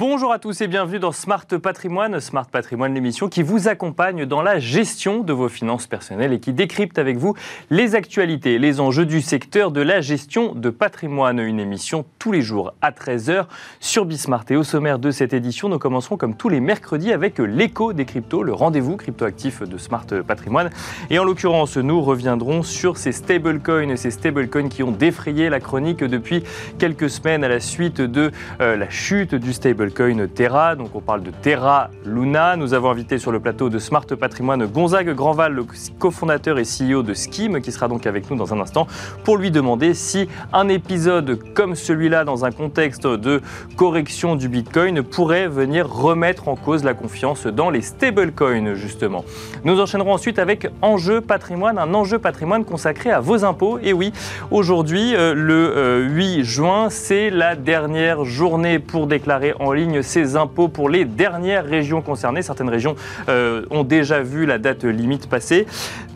Bonjour à tous et bienvenue dans Smart Patrimoine. Smart Patrimoine, l'émission qui vous accompagne dans la gestion de vos finances personnelles et qui décrypte avec vous les actualités, les enjeux du secteur de la gestion de patrimoine. Une émission tous les jours à 13h sur Bismart. Et au sommaire de cette édition, nous commencerons comme tous les mercredis avec l'écho des cryptos, le rendez-vous cryptoactif de Smart Patrimoine. Et en l'occurrence, nous reviendrons sur ces stablecoins, ces stablecoins qui ont défrayé la chronique depuis quelques semaines à la suite de euh, la chute du stable stablecoin Terra. Donc on parle de Terra Luna. Nous avons invité sur le plateau de Smart Patrimoine Gonzague Grandval, le cofondateur et CEO de Scheme, qui sera donc avec nous dans un instant pour lui demander si un épisode comme celui-là, dans un contexte de correction du Bitcoin, pourrait venir remettre en cause la confiance dans les stablecoins, justement. Nous enchaînerons ensuite avec Enjeu Patrimoine, un enjeu patrimoine consacré à vos impôts. Et oui, aujourd'hui, euh, le 8 euh, juin, c'est la dernière journée pour déclarer en ligne ses impôts pour les dernières régions concernées. Certaines régions euh, ont déjà vu la date limite passer.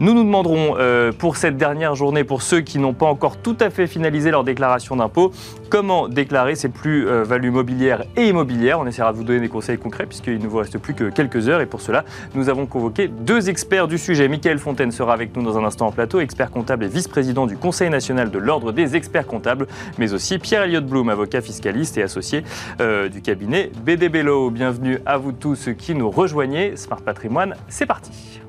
Nous nous demanderons euh, pour cette dernière journée, pour ceux qui n'ont pas encore tout à fait finalisé leur déclaration d'impôt, comment déclarer ces plus-values mobilières et immobilières. On essaiera de vous donner des conseils concrets puisqu'il ne vous reste plus que quelques heures et pour cela, nous avons convoqué deux experts du sujet. Michael Fontaine sera avec nous dans un instant en plateau, expert comptable et vice-président du Conseil national de l'Ordre des experts comptables, mais aussi Pierre-Elliott Blum, avocat fiscaliste et associé euh, du cabinet BD Bello. Bienvenue à vous tous qui nous rejoignez. Smart Patrimoine, c'est parti.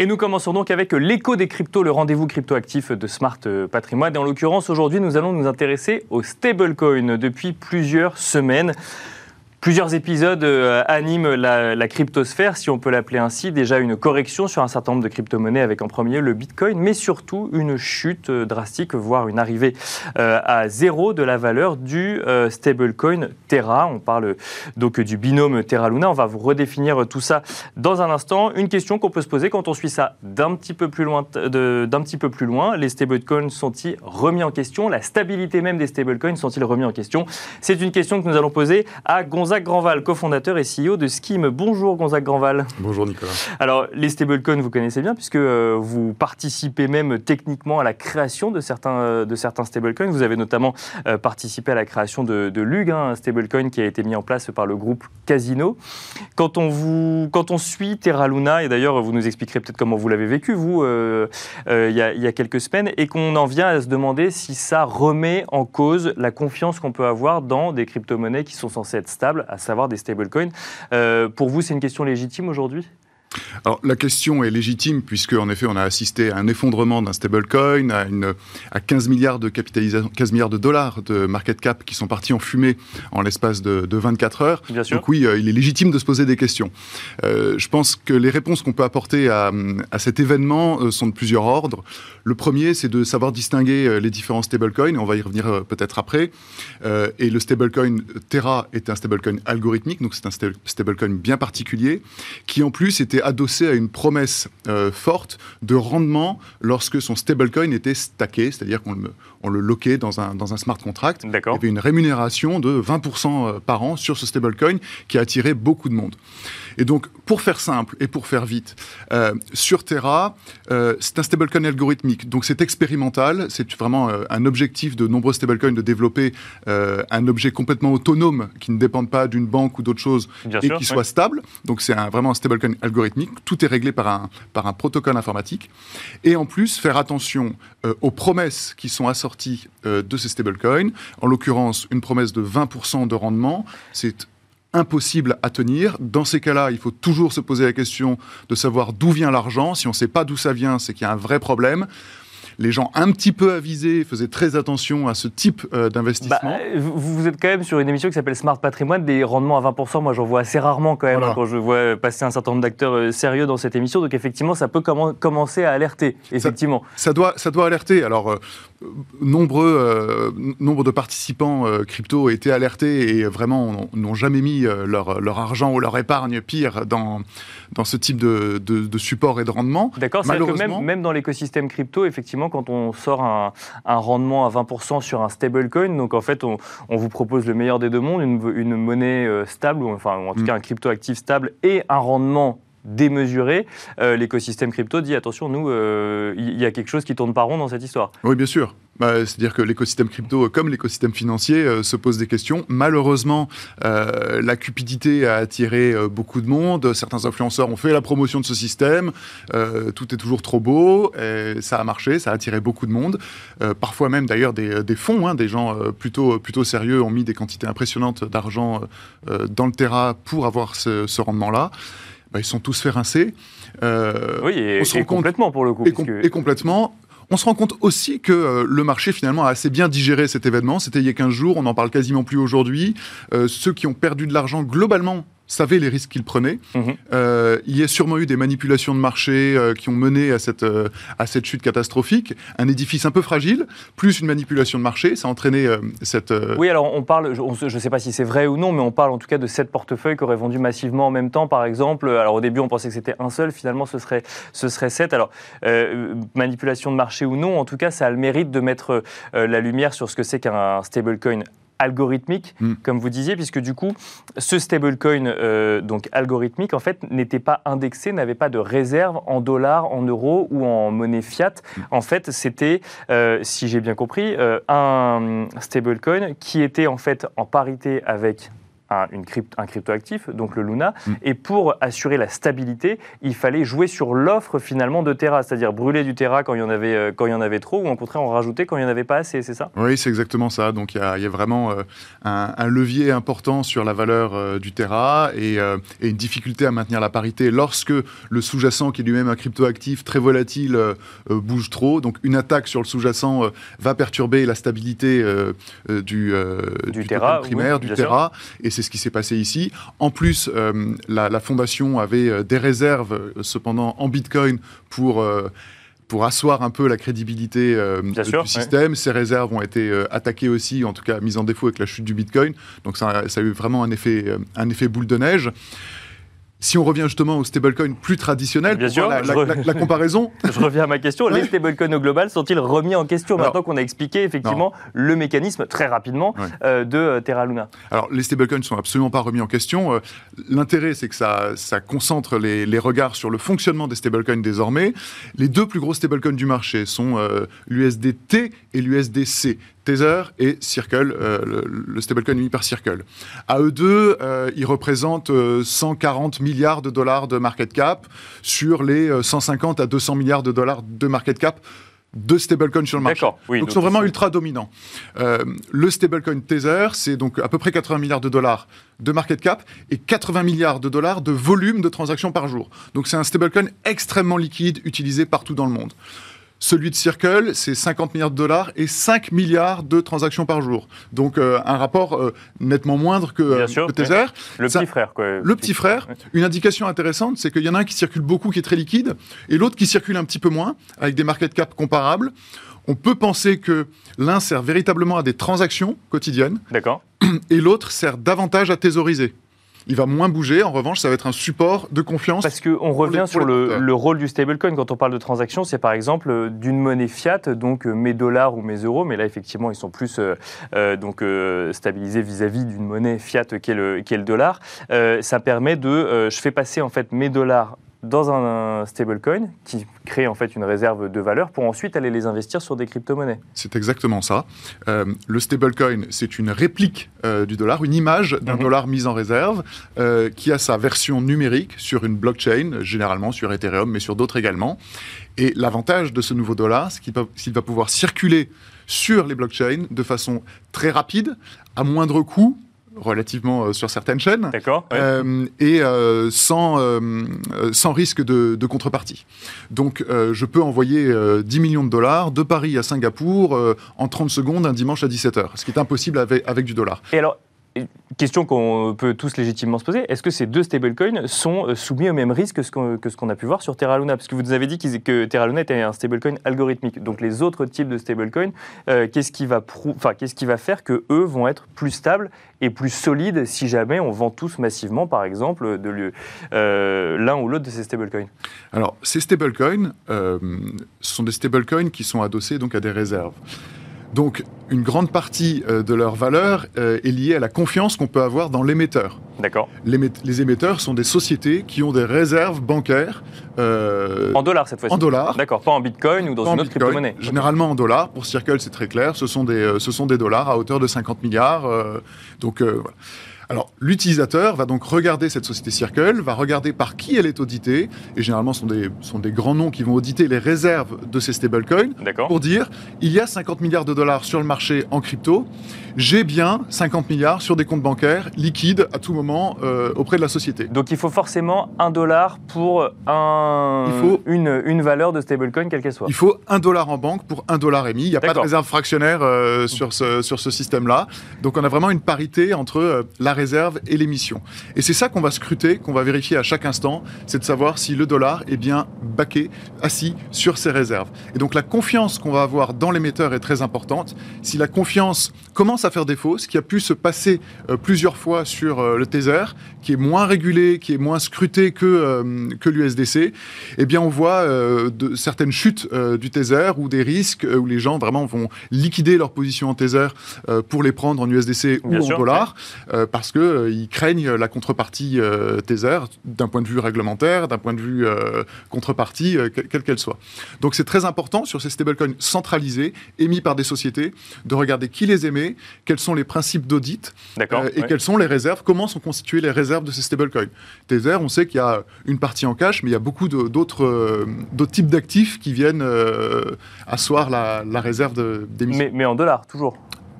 Et nous commençons donc avec l'écho des cryptos, le rendez-vous cryptoactif de Smart Patrimoine. Et en l'occurrence, aujourd'hui, nous allons nous intéresser aux stablecoins depuis plusieurs semaines. Plusieurs épisodes euh, animent la, cryptosphère, si on peut l'appeler ainsi. Déjà une correction sur un certain nombre de crypto-monnaies avec en premier le Bitcoin, mais surtout une chute euh, drastique, voire une arrivée euh, à zéro de la valeur du stablecoin Terra. On parle donc du binôme Terra-Luna. On va vous redéfinir tout ça dans un instant. Une question qu'on peut se poser quand on suit ça d'un petit peu plus loin. D'un petit peu plus loin, les stablecoins sont-ils remis en question? La stabilité même des stablecoins sont-ils remis en question? C'est une question que nous allons poser à Gonzalo Gonzague Grandval, cofondateur et CEO de Scheme. Bonjour Gonzague Grandval. Bonjour Nicolas. Alors les stablecoins, vous connaissez bien puisque euh, vous participez même techniquement à la création de certains, euh, de certains stablecoins. Vous avez notamment euh, participé à la création de, de Lug, hein, un stablecoin qui a été mis en place par le groupe Casino. Quand on, vous, quand on suit Terra Luna, et d'ailleurs vous nous expliquerez peut-être comment vous l'avez vécu vous il y, a, quelques semaines, et qu'on en vient à se demander si ça remet en cause la confiance qu'on peut avoir dans des crypto-monnaies qui sont censées être stables à savoir des stablecoins. Euh, pour vous, c'est une question légitime aujourd'hui? Alors la question est légitime puisque en effet on a assisté à un effondrement d'un stablecoin, à, une, à 15 milliards de capitalisation, 15 milliards de dollars de market cap qui sont partis en fumée en l'espace de, 24 heures. Bien sûr. Donc oui, euh, il est légitime de se poser des questions. Euh, je pense que les réponses qu'on peut apporter à, à cet événement euh, sont de plusieurs ordres. Le premier, c'est de savoir distinguer les différents stablecoins. On va y revenir peut-être après. et le stablecoin Terra est un stablecoin algorithmique, donc c'est un stablecoin bien particulier qui en plus était adossé à une promesse euh, forte de rendement lorsque son stablecoin était stacké, c'est-à-dire qu'on le, on le loquait dans un, dans un smart contract. Il y avait une rémunération de 20% euh, par an sur ce stablecoin qui a attiré beaucoup de monde. Et donc, pour faire simple et pour faire vite, euh, sur Terra, c'est un stablecoin algorithmique. Donc, c'est expérimental. C'est vraiment un objectif de nombreux stablecoins de développer un objet complètement autonome qui ne dépende pas d'une banque ou d'autre chose et qui soit stable. Donc, c'est vraiment un stablecoin algorithmique tout est réglé par un, par un protocole informatique. Et en plus, faire attention euh, aux promesses qui sont assorties euh, de ces stablecoins. En l'occurrence, une promesse de 20% de rendement. C'est impossible à tenir. Dans ces cas-là, il faut toujours se poser la question de savoir d'où vient l'argent. Si on ne sait pas d'où ça vient, c'est qu'il y a un vrai problème les gens un petit peu avisés faisaient très attention à ce type euh, d'investissement. Bah, vous, êtes quand même sur une émission qui s'appelle Smart Patrimoine, des rendements à 20%. Moi, j'en vois assez rarement quand même quand je vois passer un certain nombre d'acteurs euh, sérieux dans cette émission. Donc, effectivement, ça peut commencer à alerter. Effectivement. Ça, doit, ça doit alerter. Alors, euh, nombreux, nombre de participants crypto ont été alertés et vraiment n'ont jamais mis leur, leur, argent ou leur épargne pire dans, dans ce type de, de, support et de rendement. D'accord, c'est que même, même dans l'écosystème crypto, effectivement, quand on sort un, rendement à 20% sur un stablecoin. Donc en fait, on, vous propose le meilleur des deux mondes, une, monnaie euh, stable, ou enfin en tout mm. cas un crypto actif stable et un rendement démesuré, euh, l'écosystème crypto dit attention, nous, euh, il y a quelque chose qui tourne pas rond dans cette histoire. Oui, bien sûr. bah, C'est-à-dire que l'écosystème crypto, comme l'écosystème financier, euh, se pose des questions. Malheureusement, euh, la cupidité a attiré euh, beaucoup de monde. Certains influenceurs ont fait la promotion de ce système. tout est toujours trop beau. Ça a marché, ça a attiré beaucoup de monde. parfois même, d'ailleurs, des, fonds, hein, des gens plutôt, plutôt sérieux ont mis des quantités impressionnantes d'argent dans le Terra pour avoir ce, ce rendement-là. Bah, ils sont tous fait rincer. oui, et, complètement pour le coup. et complètement. On se rend compte aussi que euh, le marché finalement a assez bien digéré cet événement. C'était il y a 15 jours, on n'en parle quasiment plus aujourd'hui. Euh, ceux qui ont perdu de l'argent globalement savaient les risques qu'ils prenaient. Mhm. Euh, il y a sûrement eu des manipulations de marché euh, qui ont mené à cette, euh, à cette chute catastrophique. Un édifice un peu fragile, plus une manipulation de marché, ça a entraîné cette... Oui, alors on parle, je ne sais pas si c'est vrai ou non, mais on parle en tout cas de sept portefeuilles qui auraient vendu massivement en même temps, par exemple. Alors au début, on pensait que c'était un seul, finalement, ce serait, ce serait sept. Alors, manipulation de marché ou non, en tout cas, ça a le mérite de mettre la lumière sur ce que c'est qu'un stablecoin algorithmique, hmm. comme vous disiez, puisque du coup, ce stablecoin euh, donc algorithmique, en fait, n'était pas indexé, n'avait pas de réserve en dollars, en euros ou en monnaie fiat. Hmm. En fait, c'était, euh, si j'ai bien compris, euh, un stablecoin qui était en fait en parité avec un, une un cryptoactif, donc le Luna. Mm. Et pour assurer la stabilité, il fallait jouer sur l'offre finalement de Terra, c'est-à-dire brûler du Terra quand il y en avait, euh, quand il y en avait trop, ou au contraire en rajouter quand il n'y en avait pas assez, c'est ça? Oui, c'est exactement ça. Donc il y, a, vraiment euh, un, levier important sur la valeur euh, du Terra et, et, une difficulté à maintenir la parité lorsque le sous-jacent, qui est lui-même un cryptoactif très volatile, bouge trop. Donc une attaque sur le sous-jacent va perturber la stabilité du, du, Terra, primaire, du Terra. Et c'est ce qui s'est passé ici. En plus, euh, la, fondation avait euh, des réserves, euh, cependant, en Bitcoin pour pour asseoir un peu la crédibilité du système. Ces réserves ont été attaquées aussi, en tout cas mises en défaut avec la chute du Bitcoin. Donc ça, ça a eu vraiment un effet, un effet boule de neige. Si on revient justement aux stablecoins plus traditionnels, Bien sûr, la, comparaison. je reviens à ma question. Les stablecoins au global sont-ils remis en question maintenant qu'on a expliqué effectivement le mécanisme très rapidement euh, de euh, Terra Luna? Alors les stablecoins ne sont absolument pas remis en question. Euh, l'intérêt, c'est que ça, ça concentre les, les, regards sur le fonctionnement des stablecoins désormais. Les deux plus gros stablecoins du marché sont l'USDT et l'USDC. Tether et Circle, euh, le, stablecoin émis par Circle. À eux deux, euh, ils représentent 140 euh, milliards de dollars de market cap sur les 150 à 200 milliards de dollars de market cap de stablecoins sur le marché. Oui, donc, ils sont vraiment ultra dominants. le stablecoin Tether, c'est donc à peu près 80 milliards de dollars de market cap et 80 milliards de dollars de volume de transactions par jour. Donc c'est un stablecoin extrêmement liquide utilisé partout dans le monde. Celui de Circle, c'est 50 milliards de dollars et 5 milliards de transactions par jour. Donc euh, un rapport euh, nettement moindre que, euh, Tether. Le petit frère, quoi. Le petit frère. Une indication intéressante, c'est qu'il y en a un qui circule beaucoup, qui est très liquide, et l'autre qui circule un petit peu moins, avec des market cap comparables. On peut penser que l'un sert véritablement à des transactions quotidiennes. Et l'autre sert davantage à thésauriser il va moins bouger. En revanche, ça va être un support de confiance. Parce qu'on revient sur le, rôle du stablecoin. Quand on parle de transaction, c'est par exemple euh, d'une monnaie fiat, donc euh, mes dollars ou mes euros, mais là, effectivement, ils sont plus euh, donc, stabilisés vis-à-vis d'une monnaie fiat qui est le, qui est le dollar. ça permet de. je fais passer en fait mes dollars dans un stablecoin qui crée en fait une réserve de valeur pour ensuite aller les investir sur des crypto-monnaies. C'est exactement ça. Euh, le stablecoin, c'est une réplique euh, du dollar, une image d'un mhm. dollar mis en réserve euh, qui a sa version numérique sur une blockchain, généralement sur Ethereum, mais sur d'autres également. Et l'avantage de ce nouveau dollar, c'est qu'il va pouvoir circuler sur les blockchains de façon très rapide, à moindre coût, relativement euh, sur certaines chaînes. D'accord. Euh, et euh, sans, sans risque de, contrepartie. Donc, je peux envoyer 10 millions de dollars de Paris à Singapour en 30 secondes un dimanche à 17h, ce qui est impossible avec, avec du dollar. Et alors, question qu'on peut tous légitimement se poser, est-ce que ces deux stablecoins sont euh, soumis au même risque que ce qu'on a pu voir sur Terra Luna? Parce que vous nous avez dit que Terra Luna était un stablecoin algorithmique. Donc les autres types de stablecoins, euh, qu'est-ce qui, va faire que eux vont être plus stables et plus solides si jamais on vend tous massivement, par exemple, euh, l'un ou l'autre de ces stablecoins? Alors, ces stablecoins, ce sont des stablecoins qui sont adossés donc à des réserves. Donc, une grande partie euh, de leur valeur euh, est liée à la confiance qu'on peut avoir dans l'émetteur. D'accord. Les, émetteurs sont des sociétés qui ont des réserves bancaires. Euh, en dollars cette fois-ci En dollars. D'accord, pas en bitcoin ou dans une autre crypto-monnaie. Généralement en dollars. Pour Circle, c'est très clair. Ce sont, des, ce sont des dollars à hauteur de 50 milliards. donc voilà. Alors, l'utilisateur va donc regarder cette société Circle, va regarder par qui elle est auditée, et généralement, ce sont des, sont des grands noms qui vont auditer les réserves de ces stablecoins, pour dire, il y a 50 milliards de dollars sur le marché en crypto, j'ai bien 50 milliards sur des comptes bancaires liquides à tout moment euh, auprès de la société. Donc, il faut forcément un dollar pour un, il faut, une, une valeur de stablecoin, quelle qu'elle soit. Il faut un dollar en banque pour un dollar émis. Il n'y a pas de réserve fractionnaire euh, sur ce, sur ce système-là. Donc, on a vraiment une parité entre euh, la réserve et l'émission. Et c'est ça qu'on va scruter, qu'on va vérifier à chaque instant, c'est de savoir si le dollar est bien baqué, assis sur ses réserves. Et donc la confiance qu'on va avoir dans l'émetteur est très importante. Si la confiance commence à faire défaut, ce qui a pu se passer euh, plusieurs fois sur euh, le Tether, qui est moins régulé, qui est moins scruté que, euh, que l'USDC, eh bien on voit de, certaines chutes du Tether ou des risques où les gens vraiment vont liquider leur position en Tether pour les prendre en USDC ou en dollars, parce parce qu'ils euh, craignent la contrepartie euh, Tether d'un point de vue réglementaire, d'un point de vue euh, contrepartie, quelle qu'elle soit. Donc c'est très important sur ces stablecoins centralisés, émis par des sociétés, de regarder qui les émet, quels sont les principes d'audit et quelles sont les réserves, comment sont constituées les réserves de ces stablecoins. Tether, on sait qu'il y a une partie en cash, mais il y a beaucoup d'autres types d'actifs qui viennent asseoir la, réserve d'émission. Mais, mais en dollars, toujours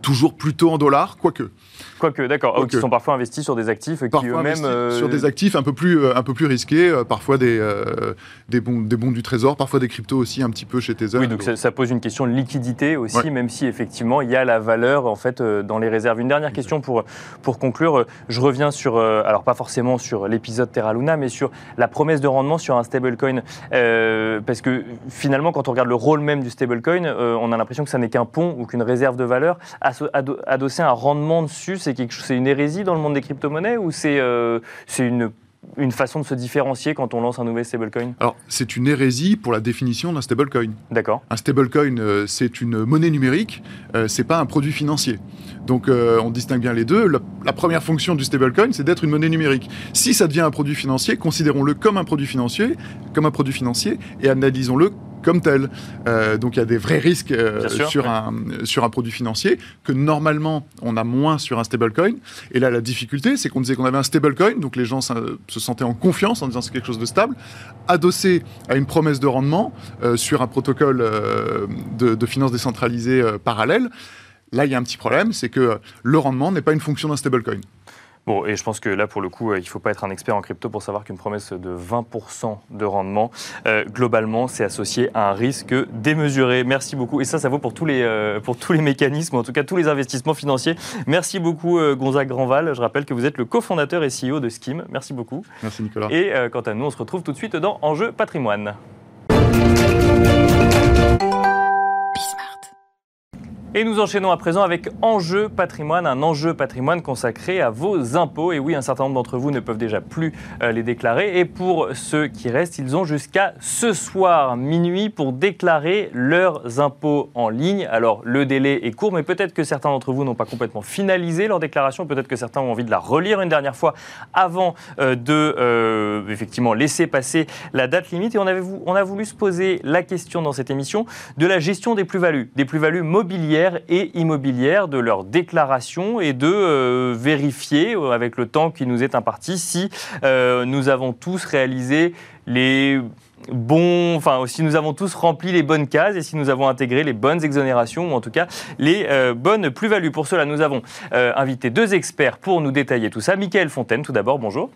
Toujours plutôt en dollars, quoique. Quoique, d'accord. Quoique. Qui sont parfois investis sur des actifs qui eux-mêmes. Euh, sur des actifs un peu plus, euh, un peu plus risqués, euh, parfois des, des, bons, des bons du trésor, parfois des cryptos aussi un petit peu chez Tether. Oui, donc ça, pose une question de liquidité aussi, même si effectivement il y a la valeur en fait dans les réserves. Une dernière question pour, pour conclure. Je reviens sur, alors pas forcément sur l'épisode Terra Luna, mais sur la promesse de rendement sur un stablecoin. parce que finalement, quand on regarde le rôle même du stablecoin, on a l'impression que ça n'est qu'un pont ou qu'une réserve de valeur adossée à un rendement dessus c'est une hérésie dans le monde des crypto-monnaies ou c'est euh, une une façon de se différencier quand on lance un nouvel stablecoin? Alors, c'est une hérésie pour la définition d'un stablecoin. D'accord. Un stablecoin, euh, c'est une monnaie numérique, euh, c'est pas un produit financier. Donc, on distingue bien les deux. La, la première fonction du stablecoin, c'est d'être une monnaie numérique. Si ça devient un produit financier, considérons-le comme un produit financier, comme un produit financier, et analysons-le comme tel. Euh, donc il y a des vrais risques euh, sur, un, sur un produit financier que normalement on a moins sur un stablecoin. Et là la difficulté c'est qu'on disait qu'on avait un stablecoin, donc les gens se sentaient en confiance en disant c'est quelque chose de stable, adossé à une promesse de rendement euh, sur un protocole de, de finance décentralisée parallèle. Là, il y a un petit problème, c'est que le rendement n'est pas une fonction d'un stablecoin. Bon, et je pense que là, pour le coup, euh, il ne faut pas être un expert en crypto pour savoir qu'une promesse de 20% de rendement, euh, globalement, c'est associé à un risque démesuré. Merci beaucoup. Et ça, ça vaut pour tous les, euh, pour tous les mécanismes, en tout cas tous les investissements financiers. Merci beaucoup, Gonzague Grandval. Je rappelle que vous êtes le cofondateur et CEO de Skim. Merci beaucoup. Merci, Nicolas. Et quant à nous, on se retrouve tout de suite dans Enjeu patrimoine. Et nous enchaînons à présent avec Enjeu patrimoine, un enjeu patrimoine consacré à vos impôts. Et oui, un certain nombre d'entre vous ne peuvent déjà plus euh, les déclarer. Et pour ceux qui restent, ils ont jusqu'à ce soir minuit pour déclarer leurs impôts en ligne. Alors le délai est court, mais peut-être que certains d'entre vous n'ont pas complètement finalisé leur déclaration. Peut-être que certains ont envie de la relire une dernière fois avant euh, de euh, effectivement laisser passer la date limite. Et on, avait, on a voulu se poser la question dans cette émission de la gestion des plus-values, des plus-values mobilières et immobilière de leurs déclarations et de euh, vérifier euh, avec le temps qui nous est imparti si euh, nous avons tous réalisé les bons, enfin si nous avons tous rempli les bonnes cases et si nous avons intégré les bonnes exonérations ou en tout cas les bonnes plus-values. Pour cela, nous avons invité deux experts pour nous détailler tout ça. Michael Fontaine, tout d'abord, bonjour.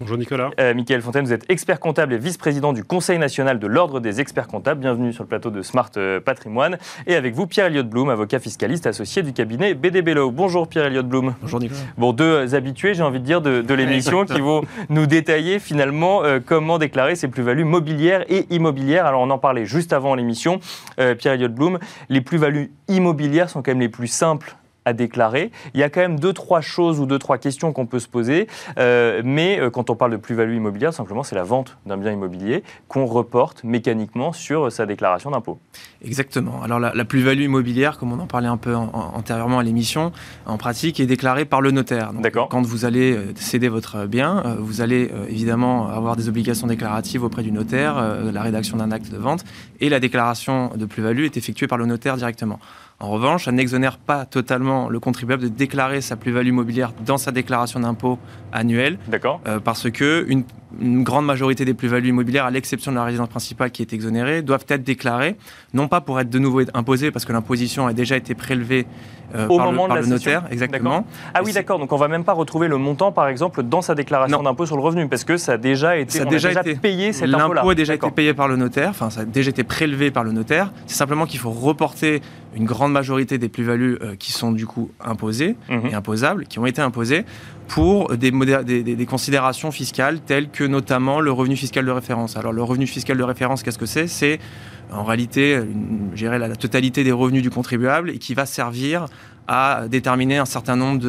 Bonjour Nicolas. Euh, Michael Fontaine, vous êtes expert comptable et vice-président du Conseil national de l'Ordre des experts comptables. Bienvenue sur le plateau de Smart euh, Patrimoine. Et avec vous, Pierre-Eliott Blum, avocat fiscaliste associé du cabinet BD Bello. Bonjour Pierre-Eliott Blum. Bonjour Nicolas. Bon, deux habitués, j'ai envie de dire, de, l'émission qui vont nous détailler finalement euh, comment déclarer ses plus-values mobilières et immobilières. Alors on en parlait juste avant l'émission. Pierre-Eliott Blum, les plus-values immobilières sont quand même les plus simples à déclarer. Il y a quand même deux, trois choses ou deux, trois questions qu'on peut se poser. Euh, mais euh, quand on parle de plus-value immobilière, simplement, c'est la vente d'un bien immobilier qu'on reporte mécaniquement sur sa déclaration d'impôt. Exactement. Alors la, plus-value immobilière, comme on en parlait un peu antérieurement à l'émission, en pratique est déclarée par le notaire. D'accord. Quand vous allez céder votre bien, vous allez évidemment avoir des obligations déclaratives auprès du notaire, la rédaction d'un acte de vente, et la déclaration de plus-value est effectuée par le notaire directement. En revanche, ça n'exonère pas totalement le contribuable de déclarer sa plus-value immobilière dans sa déclaration d'impôt annuelle. D'accord. Euh, parce que une, grande majorité des plus-values immobilières, à l'exception de la résidence principale qui est exonérée, doivent être déclarées, non pas pour être de nouveau imposées, parce que l'imposition a déjà été prélevée euh, Au moment le, de la notaire, exactement. Ah oui, d'accord. Donc on va même pas retrouver le montant, par exemple, dans sa déclaration d'impôt sur le revenu, parce que ça a déjà été, ça a déjà, été, payé cet impôt-là. L'impôt a déjà été payé par le notaire, enfin ça a déjà été prélevé par le notaire. C'est simplement qu'il faut reporter une grande majorité des plus-values euh, qui sont du coup imposées mhm. et imposables, qui ont été imposées pour des, des, des, considérations fiscales telles que notamment le revenu fiscal de référence. Alors le revenu fiscal de référence, qu'est-ce que c'est? C'est en réalité, gérer la, la, totalité des revenus du contribuable et qui va servir à déterminer un certain nombre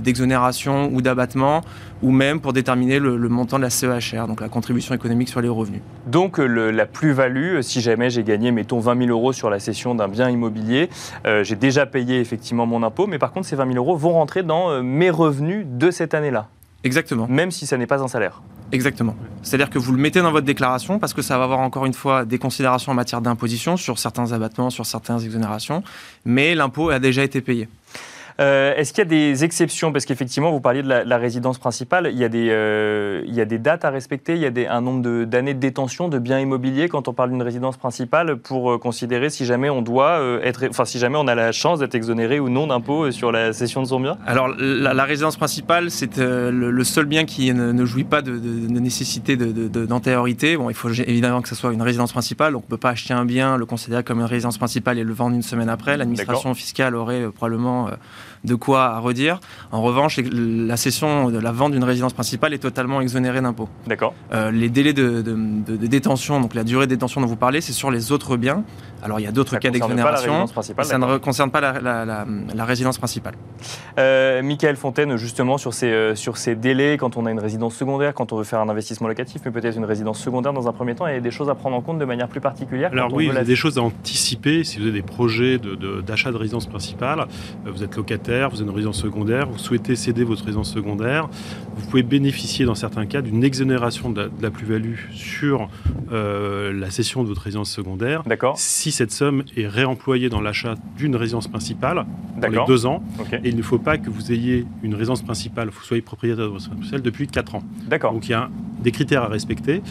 d'exonérations de, ou d'abattements, ou même pour déterminer le, montant de la CEHR, donc la contribution économique sur les revenus. Donc la plus-value, si jamais j'ai gagné, mettons, 20 000 euros sur la cession d'un bien immobilier, euh, j'ai déjà payé effectivement mon impôt, mais par contre, ces 20 000 euros vont rentrer dans euh, mes revenus de cette année-là. Exactement. Même si ça n'est pas un salaire. Exactement. C'est-à-dire que vous le mettez dans votre déclaration parce que ça va avoir encore une fois des considérations en matière d'imposition sur certains abattements, sur certaines exonérations, mais l'impôt a déjà été payé. Euh, est-ce qu'il y a des exceptions? Parce qu'effectivement, vous parliez de la, résidence principale. Il y, a des, euh, il y a des dates à respecter, il y a des, un nombre d'années de, détention de biens immobiliers quand on parle d'une résidence principale pour euh, considérer si jamais on doit être, enfin si jamais on a la chance d'être exonéré ou non d'impôt sur la cession de son bien? Alors la, résidence principale, c'est le, seul bien qui ne, jouit pas de, nécessité d'antériorité. Bon, il faut évidemment que ce soit une résidence principale, donc on ne peut pas acheter un bien, le considérer comme une résidence principale et le vendre une semaine après. L'administration fiscale aurait probablement de quoi à redire. En revanche, la cession de la vente d'une résidence principale est totalement exonérée d'impôts. D'accord. Euh, les délais de, détention, donc la durée de détention dont vous parlez, c'est sur les autres biens. Alors il y a d'autres cas d'exonération. Ça ne concerne pas la, résidence principale. Euh, Michael Fontaine, justement, sur ces, euh, sur ces délais, quand on a une résidence secondaire, quand on veut faire un investissement locatif, mais peut-être une résidence secondaire dans un premier temps, il y a des choses à prendre en compte de manière plus particulière. Alors oui, il y a des choses à anticiper. Si vous avez des projets d'achat de, de résidence principale, vous êtes locataire vous avez une résidence secondaire, vous souhaitez céder votre résidence secondaire, vous pouvez bénéficier dans certains cas d'une exonération de la, plus-value sur euh, la cession de votre résidence secondaire. D'accord. Si cette somme est réemployée dans l'achat d'une résidence principale dans les deux ans, et il ne faut pas que vous ayez une résidence principale, vous soyez propriétaire de votre résidence principale depuis 4 ans. D'accord. Donc il y a des critères à respecter.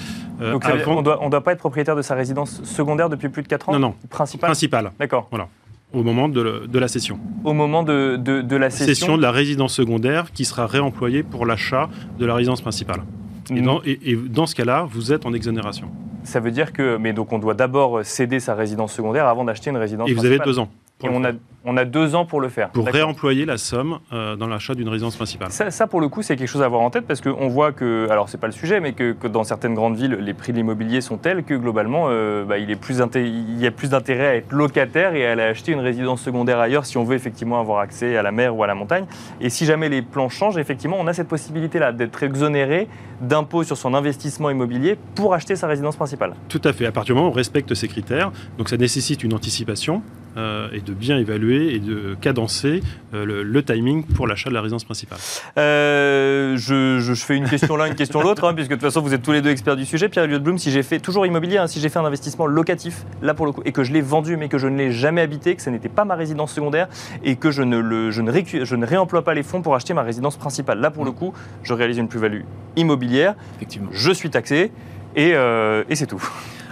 Euh, Donc on ne doit, pas être propriétaire de sa résidence secondaire depuis plus de 4 ans Non, non. Principale Principale. D'accord. Voilà au moment de, la session. Au moment de, de, la session Session de la résidence secondaire qui sera réemployée pour l'achat de la résidence principale. Et, dans, et, dans, ce cas-là, vous êtes en exonération. Ça veut dire que, mais donc on doit d'abord céder sa résidence secondaire avant d'acheter une résidence Et vous avez deux ans. Et on a, on a deux ans pour le faire. Pour réemployer la somme euh, dans l'achat d'une résidence principale. Ça, pour le coup, c'est quelque chose à avoir en tête parce qu'on voit que, alors c'est pas le sujet, mais que, dans certaines grandes villes, les prix de l'immobilier sont tels que globalement, euh, bah, il, est plus il y a plus d'intérêt à être locataire et à aller acheter une résidence secondaire ailleurs si on veut effectivement avoir accès à la mer ou à la montagne. Et si jamais les plans changent, effectivement, on a cette possibilité-là d'être exonéré d'impôts sur son investissement immobilier pour acheter sa résidence principale. Tout à fait. À partir du moment où on respecte ces critères, donc ça nécessite une anticipation euh, et de bien évaluer et de cadencer euh, le, timing pour l'achat de la résidence principale. Euh, je, fais une question là, une question l'autre, hein, puisque de toute façon vous êtes tous les deux experts du sujet. Pierre-Eliott Blum, si j'ai fait toujours immobilier, hein, si j'ai fait un investissement locatif, là pour le coup, et que je l'ai vendu mais que je ne l'ai jamais habité, que ce n'était pas ma résidence secondaire et que je ne, le, je, ne je ne réemploie pas les fonds pour acheter ma résidence principale, là pour le coup, je réalise une plus-value immobilière. Effectivement. Je suis taxé et, et c'est tout.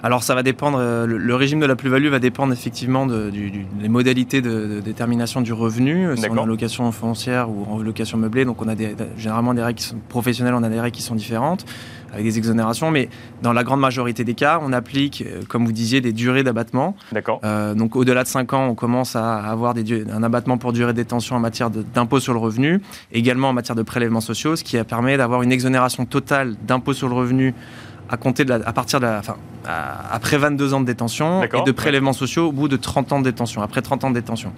Alors ça va dépendre, euh, le, régime de la plus-value va dépendre effectivement des modalités de, détermination du revenu, euh, si on a location foncière ou en location meublée. Donc on a généralement des règles qui sont professionnelles, on a des règles qui sont différentes avec des exonérations, mais dans la grande majorité des cas, on applique, euh, comme vous disiez, des durées d'abattement. D'accord. donc au-delà de 5 ans, on commence à avoir des, un abattement pour durée de détention en matière d'impôt sur le revenu, également en matière de prélèvements sociaux, ce qui permet d'avoir une exonération totale d'impôt sur le revenu à compter de à partir de la, enfin, après 22 ans de détention et de prélèvements sociaux au bout de 30 ans de détention, après 30 ans de détention.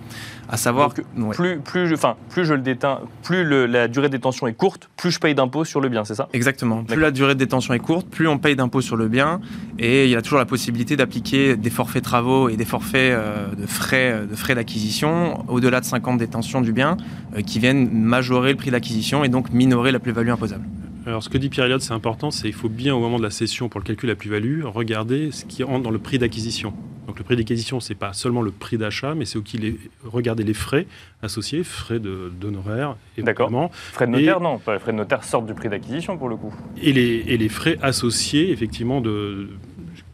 À savoir que plus, plus, enfin, plus je le déteins, plus la durée de détention est courte, plus je paye d'impôts sur le bien, c'est ça? Exactement. Plus la durée de détention est courte, plus on paye d'impôts sur le bien et il y a toujours la possibilité d'appliquer des forfaits travaux et des forfaits euh, de frais de frais d'acquisition au-delà de 5 ans de détention du bien euh, qui viennent majorer le prix d'acquisition et donc minorer la plus-value imposable. Alors, ce que dit Pierre Elliott, c'est important, c'est qu'il faut bien, au moment de la cession, pour le calcul de la plus-value, regarder ce qui rentre dans le prix d'acquisition. Donc, le prix d'acquisition, c'est pas seulement le prix d'achat, mais c'est aussi regarder les frais associés, frais d'honoraires, D'accord. Frais de notaire, non. Les frais de notaire sortent du prix d'acquisition, pour le coup. Et les, et les frais associés, effectivement, de,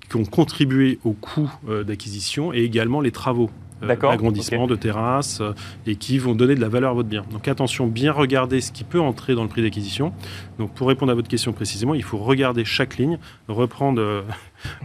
qui ont contribué au coût euh, d'acquisition et également les travaux d'agrandissement, de terrasses, euh, et qui vont donner de la valeur à votre bien. Donc attention, bien regarder ce qui peut entrer dans le prix d'acquisition. Donc pour répondre à votre question précisément, il faut regarder chaque ligne, reprendre euh,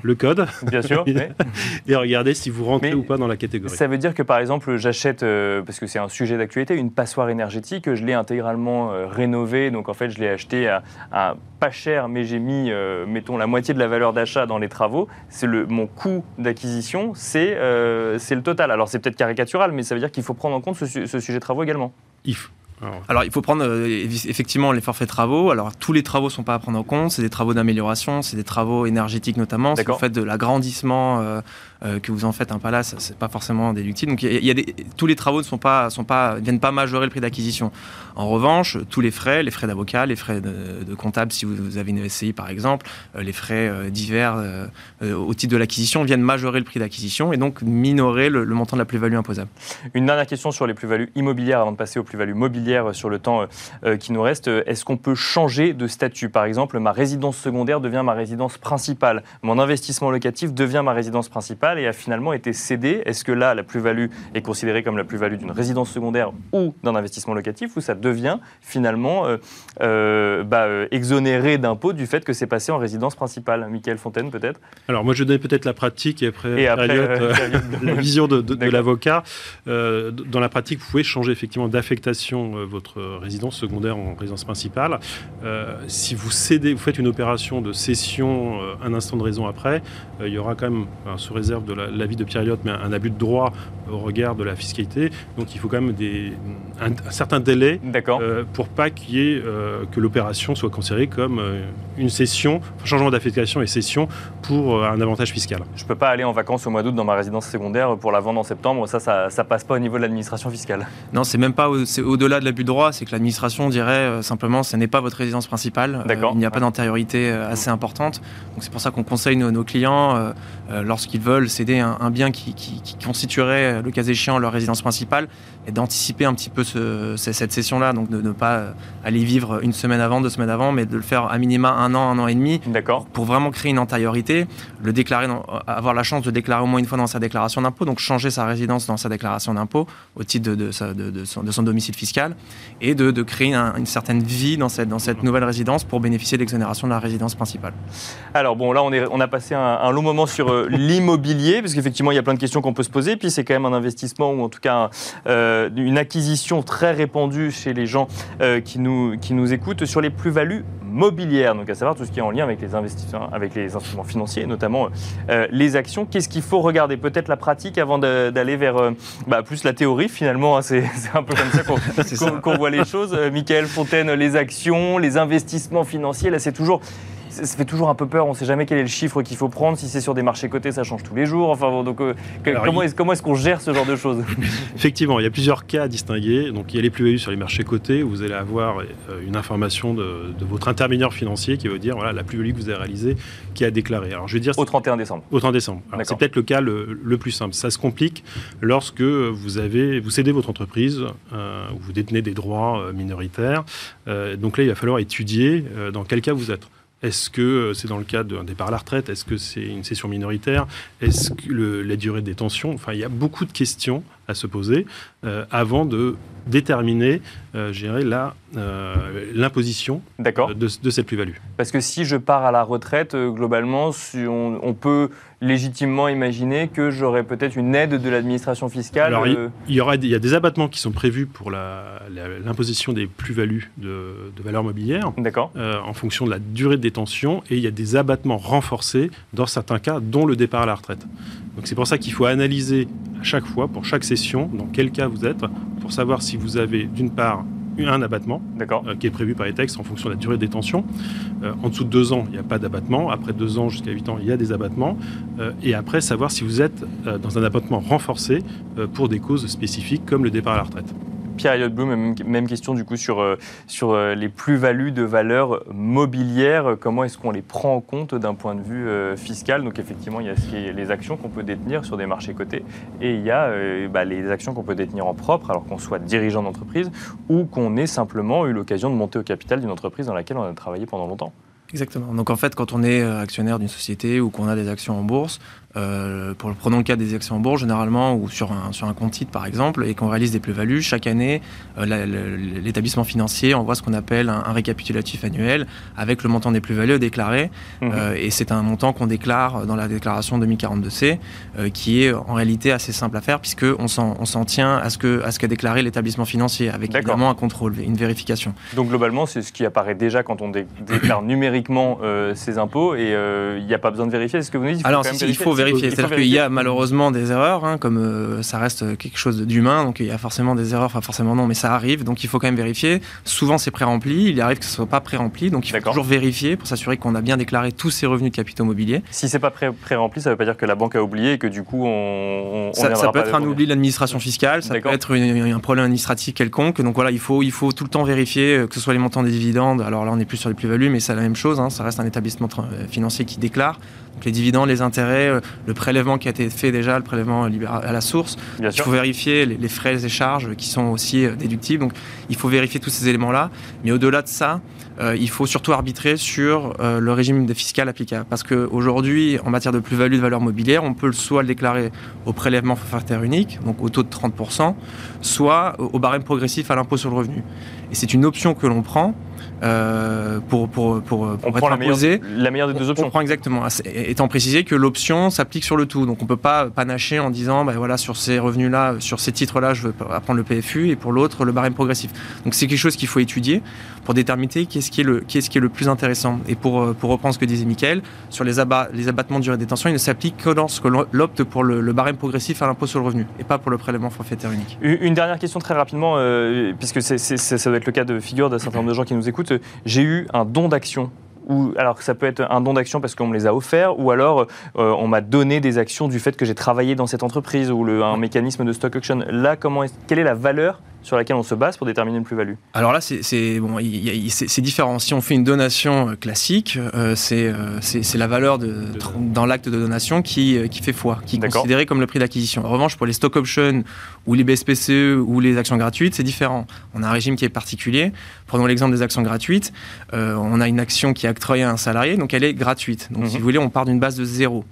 le code. Bien sûr. et, regarder si vous rentrez ou pas dans la catégorie. Ça veut dire que par exemple, j'achète, euh, parce que c'est un sujet d'actualité, une passoire énergétique, je l'ai intégralement euh, rénovée, donc en fait je l'ai acheté à, pas cher, mais j'ai mis, euh, mettons, la moitié de la valeur d'achat dans les travaux. C'est le, mon coût d'acquisition, c'est c'est le total. Alors c'est peut-être caricatural, mais ça veut dire qu'il faut prendre en compte ce, ce sujet de travaux également. If. Alors, il faut prendre euh, effectivement les forfaits travaux. Alors, tous les travaux ne sont pas à prendre en compte. C'est des travaux d'amélioration, c'est des travaux énergétiques notamment. Si vous faites de l'agrandissement, euh, que vous en faites un palace, c'est pas forcément déductible. Donc, tous les travaux ne sont pas, viennent pas majorer le prix d'acquisition. En revanche, tous les frais, les frais d'avocat, les frais de, comptable si vous, avez une SCI par exemple, les frais divers au titre de l'acquisition viennent majorer le prix d'acquisition et donc minorer le, le montant de la plus-value imposable. Une dernière question sur les plus-values immobilières avant de passer aux plus-values mobilières sur le temps euh, euh, qui nous reste. Est-ce qu'on peut changer de statut? Par exemple, ma résidence secondaire devient ma résidence principale. Mon investissement locatif devient ma résidence principale et a finalement été cédé. Est-ce que là, la plus-value est considérée comme la plus-value d'une résidence secondaire ou d'un investissement locatif ou ça devient finalement euh, bah, exonéré d'impôts du fait que c'est passé en résidence principale? Michael Fontaine, peut-être? Alors, moi, je donne peut-être la pratique et après, la vision de, de l'avocat. dans la pratique, vous pouvez changer effectivement d'affectation euh, votre résidence secondaire en résidence principale. Euh, si vous cédez, vous faites une opération de cession euh, un instant de raison après, il y aura quand même, sous réserve de l'avis de Pierre Elliott, mais un, abus de droit au regard de la fiscalité. Donc il faut quand même des, un, certain délai pour pas qu'il y ait, que l'opération soit considérée comme une cession, changement d'affectation et cession pour un avantage fiscal. Je ne peux pas aller en vacances au mois d'août dans ma résidence secondaire pour la vendre en septembre. Ça, ça, ne passe pas au niveau de l'administration fiscale. Non, c'est même pas au-delà de l'abus de droit, c'est que l'administration dirait euh, simplement ce n'est pas votre résidence principale. Euh, il n'y a pas d'antériorité euh, assez importante. Donc c'est pour ça qu'on conseille nos, clients, lorsqu'ils veulent céder un, bien qui, constituerait, le cas échéant, leur résidence principale, et d'anticiper un petit peu cette session-là. Donc de ne pas aller vivre une semaine avant, deux semaines avant, mais de le faire à minima un an, un an et demi. D'accord. Pour vraiment créer une antériorité, le déclarer, avoir la chance de déclarer au moins une fois dans sa déclaration d'impôt, donc changer sa résidence dans sa déclaration d'impôt au titre de, son, de son domicile fiscal et de, créer une certaine vie dans cette, dans cette nouvelle résidence pour bénéficier de l'exonération de la résidence principale. Alors bon, là on, est, on a passé un, long moment sur euh, parce qu'effectivement il y a plein de questions qu'on peut se poser, puis c'est quand même un investissement ou en tout cas euh, une acquisition très répandue chez les gens euh, qui, nous, qui nous écoutent sur les plus-values mobilières, donc à savoir tout ce qui est en lien avec les investissements, avec les instruments financiers, notamment les actions. Qu'est-ce qu'il faut regarder? Peut-être la pratique avant d'aller vers bah, plus la théorie finalement, hein, c'est un peu comme ça. qu'on voit les choses. Euh, Michael Fontaine, les actions, les investissements financiers, là c'est toujours ça fait toujours un peu peur. On ne sait jamais quel est le chiffre qu'il faut prendre. Si c'est sur des marchés cotés, ça change tous les jours. Enfin, donc, euh, comment, est-ce, qu'on gère ce genre de choses? Effectivement, il y a plusieurs cas à distinguer. Donc, il y a les plus-values sur les marchés cotés où vous allez avoir euh, une information de, votre intermédiaire financier qui va vous dire voilà, la plus-value que vous avez réalisée, qui a déclaré. Alors, je veux dire, au 31 décembre. Au 31 décembre. c'est peut-être le cas le, plus simple. Ça se complique lorsque vous, avez, vous cédez votre entreprise, euh, ou vous détenez des droits minoritaires. donc là, il va falloir étudier dans quel cas vous êtes. Est-ce que euh, c'est dans le cadre d'un départ à la retraite? Est-ce que c'est une session minoritaire? Est-ce que la durée de détention? Enfin, il y a beaucoup de questions à se poser avant de déterminer, l'imposition de, de, cette plus-value. Parce que si je pars à la retraite, globalement, on peut légitimement imaginer que j'aurais peut-être une aide de l'administration fiscale Alors, il, y aura, il y a des abattements qui sont prévus pour l'imposition des plus-values de, de valeur mobilière euh, en fonction de la durée de détention et il y a des abattements renforcés dans certains cas, dont le départ à la retraite. Donc c'est pour ça qu'il faut analyser à chaque fois, pour chaque session, dans quel cas vous êtes, pour savoir si vous avez d'une part un abattement euh, qui est prévu par les textes en fonction de la durée de détention. Euh, en dessous de deux ans, il n'y a pas d'abattement. Après deux ans jusqu'à huit ans, il y a des abattements. Euh, et après, savoir si vous êtes dans un abattement renforcé pour des causes spécifiques comme le départ à la retraite. Pierre Elliott Bloom, même, question du coup sur, euh, sur euh, les plus-values de valeur mobilière. Comment est-ce qu'on les prend en compte d'un point de vue euh, fiscal? Donc effectivement, il y a les actions qu'on peut détenir sur des marchés cotés et il y a bah, les actions qu'on peut détenir en propre alors qu'on soit dirigeant d'entreprise ou qu'on ait simplement eu l'occasion de monter au capital d'une entreprise dans laquelle on a travaillé pendant longtemps. Exactement. Donc en fait, quand on est actionnaire d'une société ou qu'on a des actions en bourse, euh, pour, prenons le cas des actions en bourse, généralement, ou sur un, sur un compte titre par exemple, et qu'on réalise des plus-values, chaque année, euh, l'établissement financier envoie ce qu'on appelle un, récapitulatif annuel avec le montant des plus-values déclarées. Mmh. Euh, et c'est un montant qu'on déclare dans la déclaration 2042C, qui est en réalité assez simple à faire, puisqu'on s'en tient à ce qu'a ce déclaré l'établissement financier, avec évidemment un contrôle, une vérification. Donc globalement, c'est ce qui apparaît déjà quand on déclare numériquement ses impôts, et il n'y a pas besoin de vérifier. ce que vous nous dites Alors, il faut vérifier. C'est-à-dire qu'il y a malheureusement des erreurs, hein, comme euh, ça reste quelque chose d'humain, donc il y a forcément des erreurs, enfin forcément non, mais ça arrive, donc il faut quand même vérifier. Souvent c'est pré-rempli, il arrive que ce soit pas pré-rempli, donc il faut toujours vérifier pour s'assurer qu'on a bien déclaré tous ses revenus de capitaux mobiliers. Si c'est pas pré-rempli, ça veut pas dire que la banque a oublié et que du coup on. ça, peut être un oubli de l'administration fiscale, ça peut être un problème administratif quelconque, donc voilà, il faut, il faut tout le temps vérifier euh, que ce soit les montants des dividendes. Alors là on n'est plus sur les plus-values, mais c'est la même chose, hein, ça reste un établissement euh, financier qui déclare. Donc les dividendes, les intérêts, le prélèvement qui a été fait déjà, le prélèvement à la source. il faut vérifier les, frais et charges qui sont aussi euh, déductibles. Donc il faut vérifier tous ces éléments-là. Mais au-delà de ça, euh, il faut surtout arbitrer sur euh, le régime fiscal applicable. Parce qu'aujourd'hui, en matière de plus-value de valeur mobilière, on peut soit le déclarer au prélèvement forfaitaire unique, donc au taux de 30%, soit au barème progressif à l'impôt sur le revenu. Et c'est une option que l'on prend euh, pour, pour, pour, pour être imposé. La meilleure, des deux options. On prend exactement. Étant précisé que l'option s'applique sur le tout. Donc on ne peut pas panacher en disant, ben voilà, sur ces revenus-là, sur ces titres-là, je veux apprendre le PFU et pour l'autre, le barème progressif. Donc c'est quelque chose qu'il faut étudier pour déterminer qu'est-ce qui, est le, qu'est-ce qui est le plus intéressant. Et pour, euh, pour reprendre ce que disait Mickaël, sur les, les abattements de durée de détention, il ne s'applique que lorsque l'opte pour le, barème progressif à l'impôt sur le revenu et pas pour le prélèvement forfaitaire unique. Une dernière question très rapidement, euh, puisque c'est, ça doit être le cas de figure d'un certain nombre de gens qui nous écoutent. J'ai eu un don d'action ou alors ça peut être un don d'action parce qu'on me les a offerts, ou alors euh, on m'a donné des actions du fait que j'ai travaillé dans cette entreprise ou le, un mécanisme de stock auction. Là, comment quelle est la valeur sur laquelle on se base pour déterminer une plus-value Alors là, c'est bon, c'est différent. Si on fait une donation euh, classique, euh, euh, c'est la valeur de, dans l'acte de donation qui, qui fait foi, qui est considéré comme le prix d'acquisition. En revanche, pour les stock options ou les BSPCE ou les actions gratuites, c'est différent. On a un régime qui est particulier. Prenons l'exemple des actions gratuites. on a une action qui est octroyée à un salarié, donc elle est gratuite. Donc, si mhm. vous voulez, on part d'une base de zéro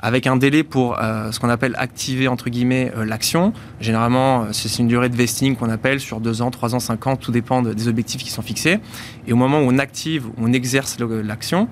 avec un délai pour euh, ce qu'on appelle activer entre guillemets euh, l'action. Généralement, euh, c'est une durée de vesting qu'on appelle sur 2 ans, 3 ans, 5 ans, tout dépend des objectifs qui sont fixés. Et au moment où on active, on exerce l'action,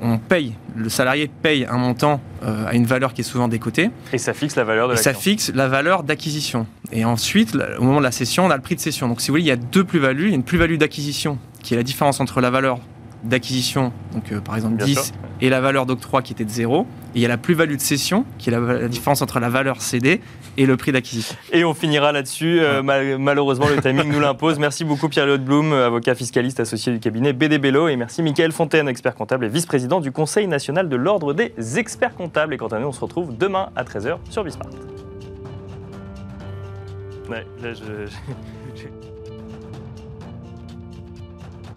on paye, le salarié paye un montant à une valeur qui est souvent décotée. Et ça fixe la valeur de l'action. ça fixe la valeur d'acquisition. Et ensuite, au moment de la cession, on a le prix de cession. Donc si vous voulez, il y a deux plus-values. Il y a une plus-value d'acquisition, qui est la différence entre la valeur d'acquisition, donc par exemple 10, et la valeur d'octroi qui était de 0 il y a la plus-value de cession, qui est la, différence entre la valeur cédée et le prix d'acquisition. Et on finira là-dessus. Euh, malheureusement, le timing nous l'impose. Merci beaucoup Pierre-Léo Blum, avocat fiscaliste associé du cabinet BD Bello. Et merci Mickaël Fontaine, expert comptable et vice-président du Conseil national de l'Ordre des experts comptables. Et quant à nous, on se retrouve demain à 13h sur Bismart. Ouais, là, je...